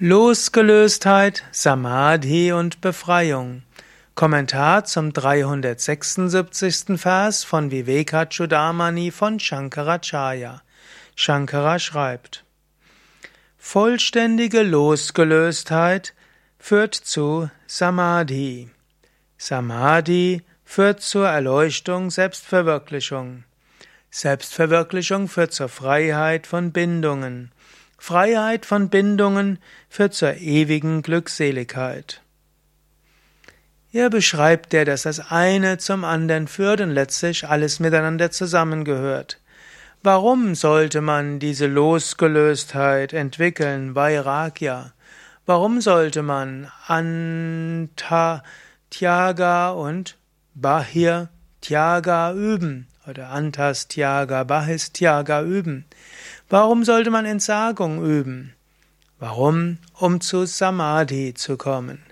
Losgelöstheit, Samadhi und Befreiung. Kommentar zum 376. Vers von Vivekachudamani von Shankaracharya. Shankara schreibt: Vollständige Losgelöstheit führt zu Samadhi. Samadhi führt zur Erleuchtung, Selbstverwirklichung. Selbstverwirklichung führt zur Freiheit von Bindungen. Freiheit von Bindungen führt zur ewigen Glückseligkeit. Hier beschreibt er, dass das eine zum anderen führt und letztlich alles miteinander zusammengehört. Warum sollte man diese Losgelöstheit entwickeln, Vairagya? Warum sollte man Anta Tyaga und Bahir Tyaga üben oder Antas Tyaga, Bahis Tyaga üben? Warum sollte man Entsagung üben? Warum? Um zu Samadhi zu kommen.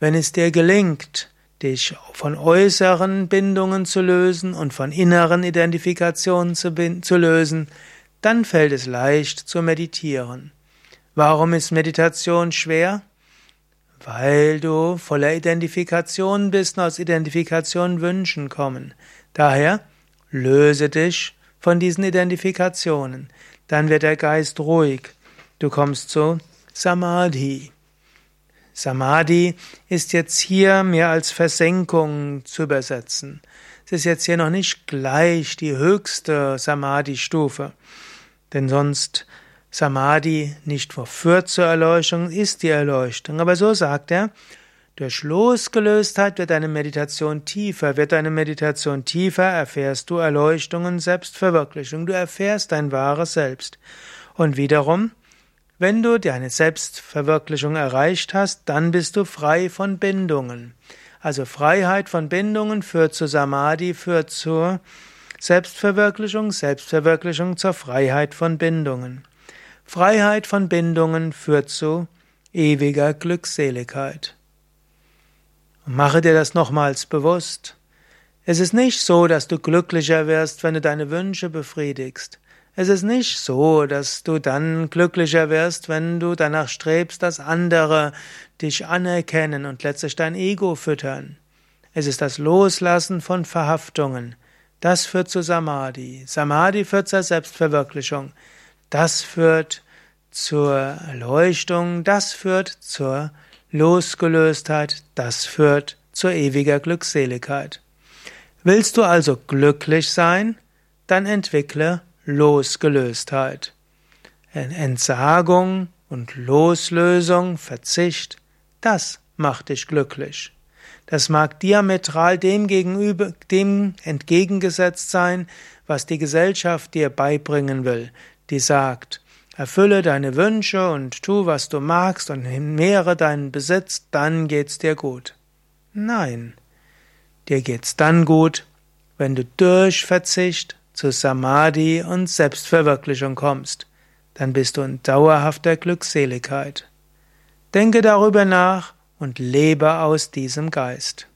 Wenn es dir gelingt, dich von äußeren Bindungen zu lösen und von inneren Identifikationen zu, zu lösen, dann fällt es leicht zu meditieren. Warum ist Meditation schwer? Weil du voller Identifikation bist und aus Identifikation Wünschen kommen. Daher löse dich von diesen Identifikationen. Dann wird der Geist ruhig. Du kommst zu Samadhi. Samadhi ist jetzt hier mehr als Versenkung zu übersetzen. Es ist jetzt hier noch nicht gleich die höchste Samadhi-Stufe. Denn sonst Samadhi nicht verführt zur Erleuchtung, ist die Erleuchtung. Aber so sagt er, durch Losgelöstheit wird deine Meditation tiefer, wird deine Meditation tiefer, erfährst du Erleuchtung und Selbstverwirklichung, du erfährst dein wahres Selbst. Und wiederum, wenn du deine Selbstverwirklichung erreicht hast, dann bist du frei von Bindungen. Also Freiheit von Bindungen führt zu Samadhi, führt zur Selbstverwirklichung, Selbstverwirklichung zur Freiheit von Bindungen. Freiheit von Bindungen führt zu ewiger Glückseligkeit. Mache dir das nochmals bewusst. Es ist nicht so, dass du glücklicher wirst, wenn du deine Wünsche befriedigst. Es ist nicht so, dass du dann glücklicher wirst, wenn du danach strebst, dass andere dich anerkennen und letztlich dein Ego füttern. Es ist das Loslassen von Verhaftungen. Das führt zu Samadhi. Samadhi führt zur Selbstverwirklichung. Das führt zur Erleuchtung. Das führt zur Losgelöstheit, das führt zur ewiger Glückseligkeit. Willst du also glücklich sein, dann entwickle Losgelöstheit. Entsagung und Loslösung, Verzicht, das macht dich glücklich. Das mag diametral dem gegenüber, dem entgegengesetzt sein, was die Gesellschaft dir beibringen will, die sagt, Erfülle deine Wünsche und tu, was du magst und mehre deinen Besitz, dann geht's dir gut. Nein, dir geht's dann gut, wenn du durch Verzicht zu Samadhi und Selbstverwirklichung kommst. Dann bist du in dauerhafter Glückseligkeit. Denke darüber nach und lebe aus diesem Geist.